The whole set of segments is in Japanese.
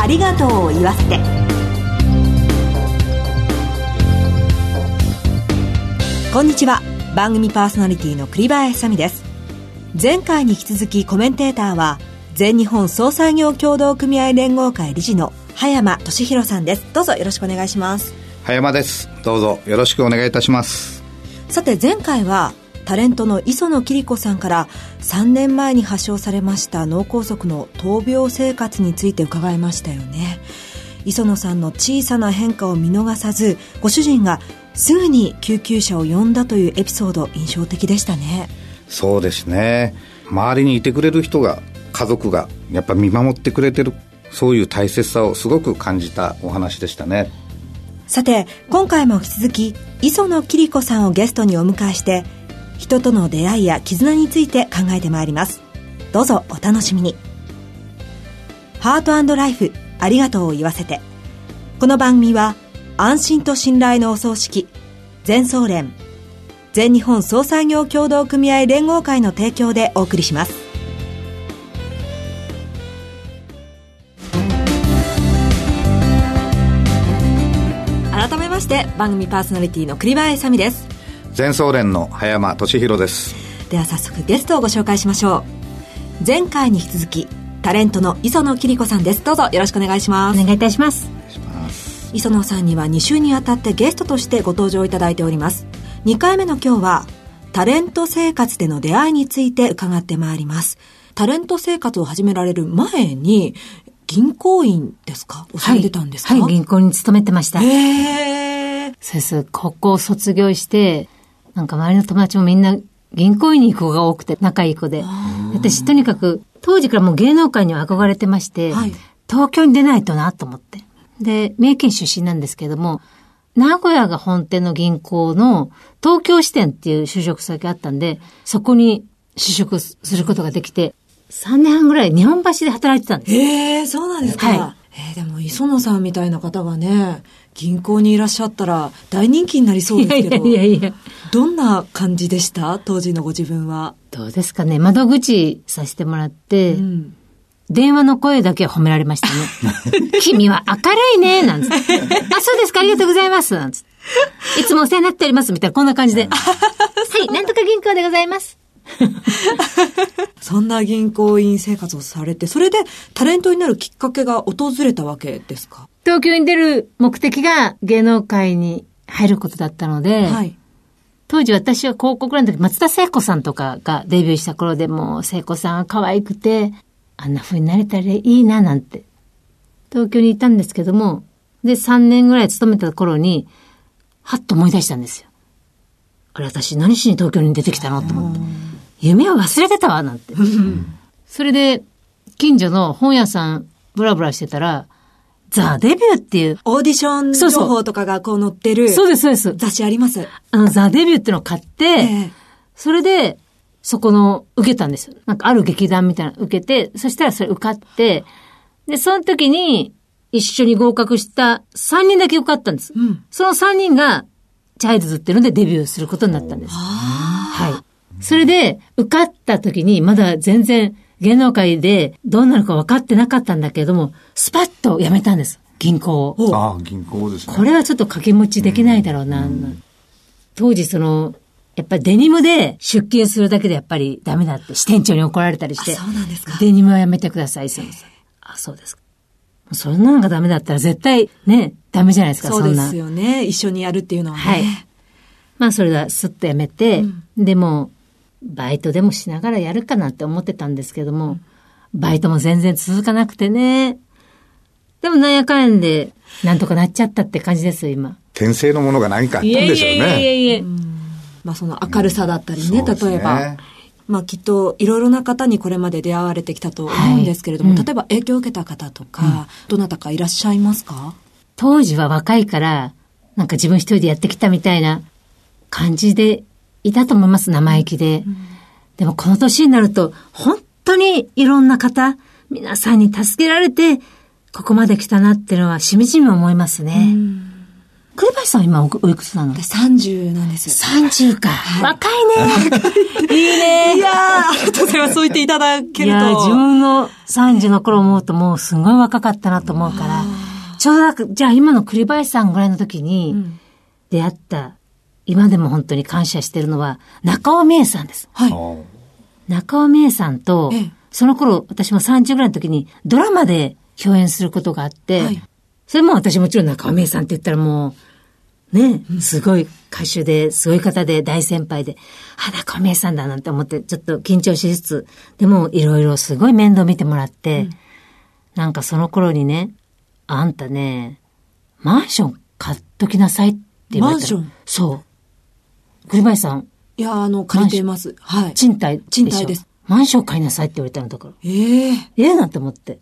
ありがとうを言わせて。こんにちは。番組パーソナリティの栗林さみです。前回に引き続きコメンテーターは全日本総裁業協同組合連合会理事の葉山俊弘さんです。どうぞよろしくお願いします。葉山です。どうぞよろしくお願いいたします。さて前回はタレントの磯野桐子さんから3年前に発症されました脳梗塞の闘病生活について伺いましたよね。磯野さんの小さな変化を見逃さずご主人がすぐに救急車を呼んだというエピソード印象的でしたね。そうですね。周りにいてくれる人が家族がやっぱ見守ってくれてるそういう大切さをすごく感じたお話でしたね。さて今回も引き続き磯野桐子さんをゲストにお迎えして人との出会いや絆について考えてまいります。どうぞお楽しみに。ハートライフありがとうを言わせて。この番組は安心と信頼のお葬式全総連全日本総裁業協同組合連合会の提供でお送りします。改めまして番組パーソナリティの栗林さみです。全総連の葉山俊弘です。では早速ゲストをご紹介しましょう。前回に引き続きタレントの磯野桐子さんです。どうぞよろしくお願いします。お願いいたします。磯野さんには2週にわたってゲストとしてご登場いただいております。2回目の今日はタレント生活での出会いについて伺ってまいります。タレント生活を始められる前に銀行員ですか？おされてたんですか、はい、はい、銀行に勤めてました。へー。そうです。高校卒業して、なんか周りの友達もみんな銀行員に行く子が多くて、仲いい子で。私、とにかく、当時からもう芸能界には憧れてまして、はい、東京に出ないとなと思って。で、三重県出身なんですけども、名古屋が本店の銀行の東京支店っていう就職先があったんで、そこに就職することができて、3年半ぐらい日本橋で働いてたんです。へえ、そうなんですか。はい、えー、でも、磯野さんみたいな方がね、銀行にいらっしゃったら大人気になりそうですけど。いやいやいやどんな感じでした？当時のご自分は。どうですかね。窓口させてもらって、うん、電話の声だけ褒められましたね。君は明るいね、なんつって。あ、そうですか、ありがとうございます、なんつって。いつもお世話になっております、みたいな、こんな感じで。はい、なんとか銀行でございます。そんな銀行員生活をされて、それでタレントになるきっかけが訪れたわけですか？東京に出る目的が芸能界に入ることだったので、はい、当時私は広告欄の時、松田聖子さんとかがデビューした頃でも、聖子さんは可愛くて、あんな風になれたらいいななんて、東京にいたんですけども、で、3年ぐらい勤めた頃に、はっと思い出したんですよ。あれ、私何しに東京に出てきたの？と思って。夢を忘れてたわ、なんて。それで、近所の本屋さん、ブラブラしてたら、ザ・デビューっていう。オーディション情報とかがこう載ってる。そうです、そうです。雑誌あります？あの、ザ・デビューってのを買って、えー、それで、そこの、受けたんですよ。なんかある劇団みたいなの受けて、そしたらそれ受かって、で、その時に、一緒に合格した3人だけ受かったんです。うん、その3人が、チャイルズっていうのでデビューすることになったんです。はい。それで、受かった時に、まだ全然芸能界でどうなるか分かってなかったんだけれども、スパッと辞めたんです。銀行を。ああ、銀行ですね。これはちょっと掛け持ちできないだろうな。うん、当時その、やっぱりデニムで出勤するだけでやっぱりダメだって支店長に怒られたりして。そうなんですか。デニムはやめてください、すいません。あ、そうですか。そんなのがダメだったら絶対ね、ダメじゃないですか、そうですよね。一緒にやるっていうのはね。はい。まあそれはスッとやめて、うん、でも、バイトでもしながらやるかなって思ってたんですけども、バイトも全然続かなくてね。でもなんやかんで、なんとかなっちゃったって感じですよ、今。転生のものが何かあったんでしょうね。いえいえいえまあその明るさだったりね、うん、例えば。まあきっといろいろな方にこれまで出会われてきたと思うんですけれども、はいうん、例えば影響を受けた方とか、うん、どなたかいらっしゃいますか？当時は若いから、なんか自分一人でやってきたみたいな感じでいたと思います、生意気で。でもこの年になると、本当にいろんな方、皆さんに助けられて、ここまで来たなっていうのはしみじみ思いますね。栗林さん今おいくつなの ?30 なんです。30か。若いね。いいね。いやありがとうございます。そう言っていただけると。いや自分の30の頃思うともうすごい若かったなと思うから、ちょうど、じゃあ今の栗林さんぐらいの時に出会った、今でも本当に感謝してるのは、中尾美恵さんです。はい。中尾美恵さんと、その頃私も30ぐらいの時にドラマで共演することがあって、はい、それも私もちろん中尾美恵さんって言ったらもう、ね、すごい歌手で、すごい方で、大先輩で、あ、中尾美恵さんだなんて思って、ちょっと緊張しつつ、でもいろいろすごい面倒見てもらって、うん、なんかその頃にね、あんたね、マンション買っときなさいって言われた。マンション？そう。栗林さん。いや、あの、借りてます。はい。賃貸賃貸です。マンション買いなさいって言われたのだから。ええー、ええー、なんて思って。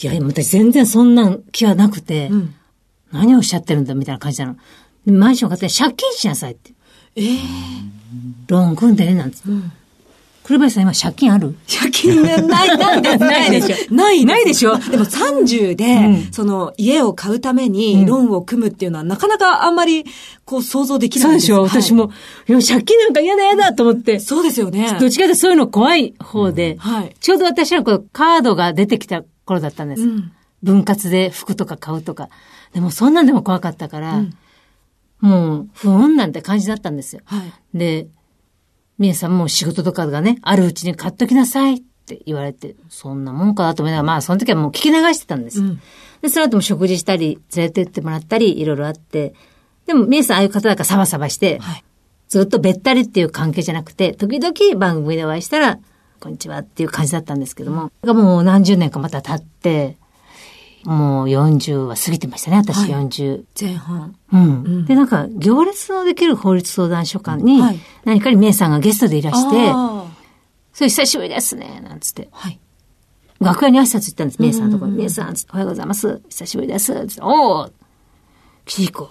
いや、私全然そんな気はなくて、うん、何をおっしゃってるんだみたいな感じなの。マンション買って借金しなさいって。ええー、ローン組んでね、なんつって。うん栗林さん今借金ある？借金ない、ないでないでしょ。ない。ないでしょ。でも30で、うん、その家を買うためにローンを組むっていうのは、なかなかあんまりこう想像できないですそうでしょ、私も。いや、借金なんか嫌だ嫌だと思って。そうですよね。どっちかとそういうの怖い方で、うん、はい、ちょうど私はこうカードが出てきた頃だったんです。うん、分割で服とか買うとか。でもそんなんでも怖かったから、もう、不穏なんて感じだったんですよ。はい、で、みえさんも仕事とかがね、あるうちに買っときなさいって言われて、そんなもんかなと思いながら、まあその時はもう聞き流してたんです。うん、で、その後も食事したり、連れてってもらったり、いろいろあって、でもみえさんああいう方だからサバサバして、はい、ずっとべったりっていう関係じゃなくて、時々番組でお会いしたら、こんにちはっていう感じだったんですけども、がもう何十年かまた経って、もう40は過ぎてましたね、私40。前半。うん。で、なんか、行列のできる法律相談所館に、何かにメイさんがゲストでいらして、それ久しぶりですね、なんつって。はい。楽屋に挨拶行ったんです、メイさんのところに。メイさん、おはようございます。久しぶりです。つって、おーキリコ、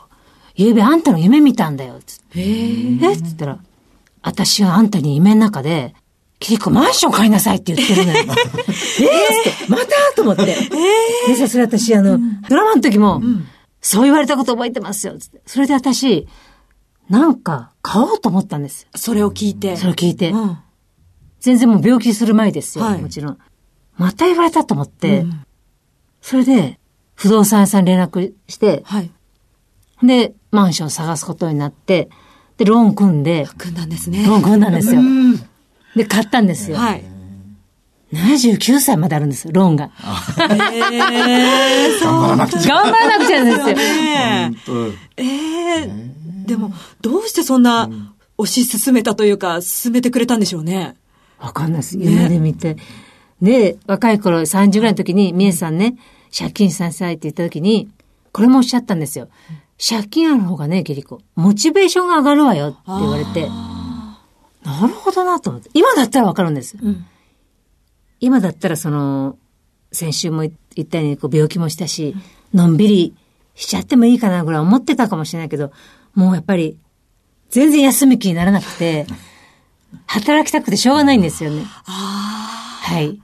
ゆうべあんたの夢見たんだよ。つって。え？っつったら、私はあんたに夢の中で、キリコマンション買いなさいって言ってるのよ。えー、ってまたと思って。えー、でそれ私、あの、うん、ドラマの時も、うん、そう言われたこと覚えてますよ。それで私、なんか、買おうと思ったんです。それを聞いて。それを聞いて。うん、全然もう病気する前ですよ、はい、もちろん。また言われたと思って、それで、不動産屋さんに連絡して、はい、で、マンション探すことになって、で、ローン組んで、組んだんですね。ローン組んだんですよ。で、買ったんですよ。はい。79歳まであるんですよ、ローンが。えー、頑張らなくちゃ。頑張らなくちゃですよ。ええでも、どうしてそんな推し進めたというか、進めてくれたんでしょうね。わかんないです。夢で見て。で、若い頃、30ぐらいの時に、みえさんね、借金させたいって言った時に、これもおっしゃったんですよ。借金ある方がね、キリコ、モチベーションが上がるわよって言われて。なるほどなと思って。今だったらわかるんです。うん、今だったらその、先週も言ったようにこう病気もしたし、のんびりしちゃってもいいかなぐらい思ってたかもしれないけど、もうやっぱり、全然休む気にならなくて、働きたくてしょうがないんですよね。はい。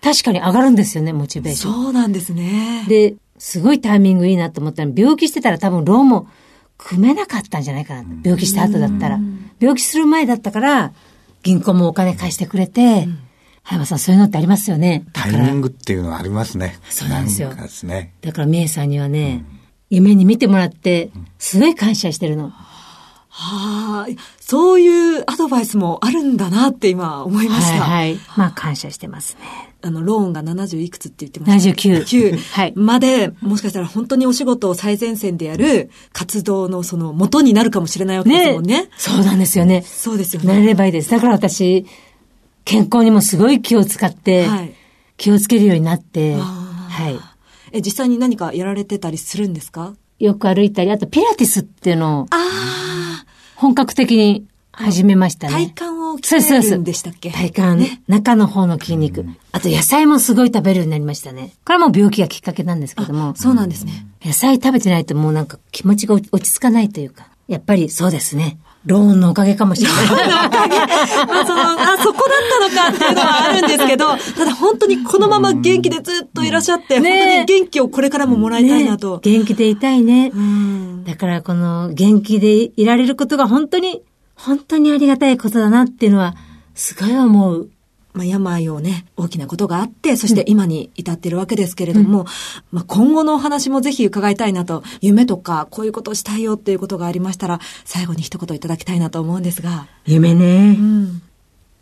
確かに上がるんですよね、モチベーション。そうなんですね。で、すごいタイミングいいなと思ったら、病気してたら多分ローンも組めなかったんじゃないかな。病気した後だったら。病気する前だったから、銀行もお金貸してくれて、うん葉山さん、そういうのってありますよね。タイミングっていうのはありますね。そうなんですよ。ですね。だから、みえさんにはね、うん、夢に見てもらって、すごい感謝してるの。はあ、そういうアドバイスもあるんだなって今思いました。はい、はい。まあ感謝してますね。あの、ローンが70いくつって言ってました。79。9。はい。まで、もしかしたら本当にお仕事を最前線でやる活動のその元になるかもしれないわけですもんね。ねそうなんですよね。そうですよね。なれればいいです。だから私、健康にもすごい気を使って、はい、気をつけるようになって、はい。え、実際に何かやられてたりするんですか？よく歩いたり、あとピラティスっていうのを、本格的に始めましたね。体幹を鍛えるんでしたっけ？体幹、ね、中の方の筋肉。あと野菜もすごい食べるようになりましたね。これはもう病気がきっかけなんですけども。そうなんですね。野菜食べてないともうなんか気持ちが落ち着かないというか。やっぱりそうですね。ローンのおかげかもしれない。ローンのおかげ。まあその、あ、そこだったのかっていうのはあるんですけど、ただ本当にこのまま元気でずっといらっしゃって、ね、本当に元気をこれからももらいたいなと。ね、元気でいたいね。だからこの元気でいられることが本当に、本当にありがたいことだなっていうのは、すごい思う。まあ、病をね、大きなことがあって、そして今に至っているわけですけれども、うん、まあ、今後のお話もぜひ伺いたいなと、夢とか、こういうことをしたいよっていうことがありましたら、最後に一言いただきたいなと思うんですが。夢ね。うん、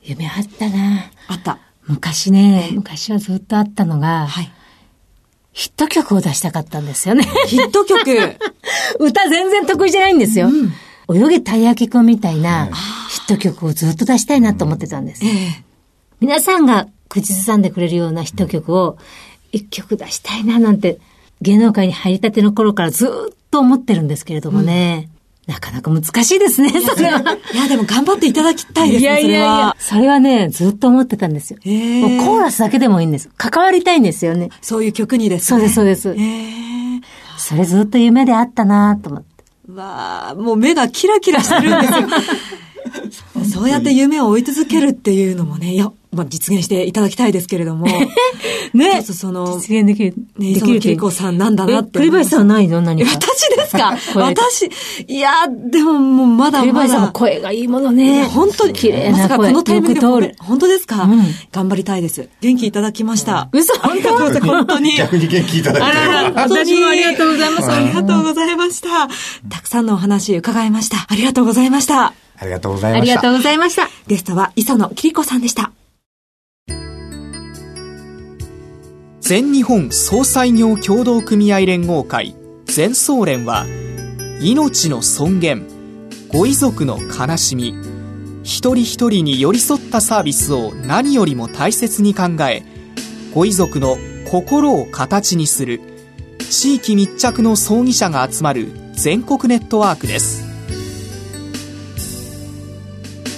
夢あったな。あった。昔ね、昔はずっとあったのが、はい。ヒット曲を出したかったんですよね。ヒット曲 歌全然得意じゃないんですよ。うん、泳げたい焼きくんみたいなヒット曲をずっと出したいなと思ってたんです。ええ皆さんが口ずさんでくれるようなヒット曲を一曲出したいななんて芸能界に入りたての頃からずっと思ってるんですけれどもね。うん、なかなか難しいですね、それは。いや、でも頑張っていただきたいですね、いやいやいやそれはね、ずっと思ってたんですよ。もうコーラスだけでもいいんです。関わりたいんですよね。そういう曲にですね。そうです、そうです。それずっと夢であったなと思って。わあ、もう目がキラキラしてるんですよ。そうやって夢を追い続けるっていうのもね、いや、まあ、実現していただきたいですけれども。ね。ちょっとその、実現できる。ね、磯野恵子さんなんだなって。栗林さんはないの何か。私ですか？私、いや、でももうまだまだ。栗林さんも声がいいものね。本当に。綺麗な声。このタイミングで本当ですか、うん、頑張りたいです。元気いただきました。嘘本当本当に。逆に元気いただいて。あらら、私もありがとうございます。ありがとうございました。たくさんのお話伺いました。ありがとうございました。ありがとうございました。ありがとうございました。ゲストは磯野桐子さんでした。全日本総裁業協同組合連合会全総連は命の尊厳ご遺族の悲しみ一人一人に寄り添ったサービスを何よりも大切に考えご遺族の心を形にする地域密着の葬儀者が集まる全国ネットワークです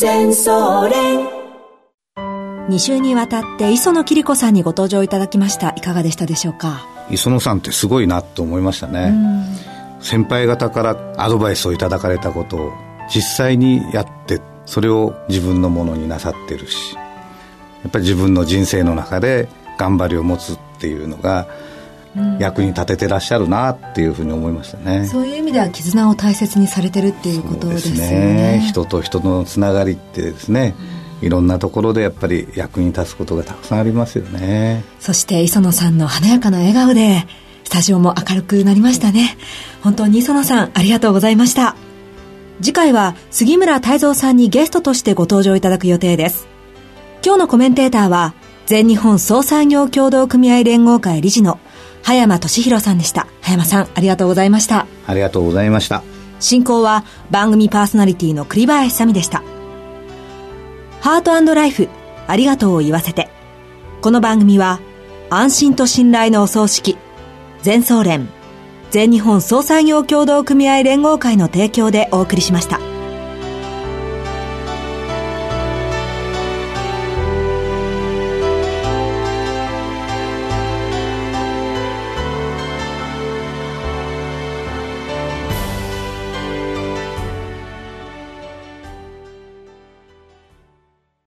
全総連2週にわたって磯野桐子さんにご登場いただきました。いかがでしたでしょうか？磯野さんってすごいなと思いましたね。先輩方からアドバイスをいただかれたことを実際にやってそれを自分のものになさってるしやっぱり自分の人生の中で頑張りを持つっていうのが役に立ててらっしゃるなっていうふうに思いましたね、そういう意味では絆を大切にされてるっていうことですね。ね。人と人のつながりってですね、うんいろんなところでやっぱり役に立つことがたくさんありますよね。そして磯野さんの華やかな笑顔でスタジオも明るくなりましたね。本当に磯野さんありがとうございました。次回は杉村太蔵さんにゲストとしてご登場いただく予定です。今日のコメンテーターは全日本総産業協同組合連合会理事の葉山俊弘さんでした葉山さんありがとうございましたありがとうございました進行は番組パーソナリティの栗林さみでしたハートライフ、ありがとうを言わせて。この番組は、安心と信頼のお葬式、全総連、全日本総裁業協同組合連合会の提供でお送りしました。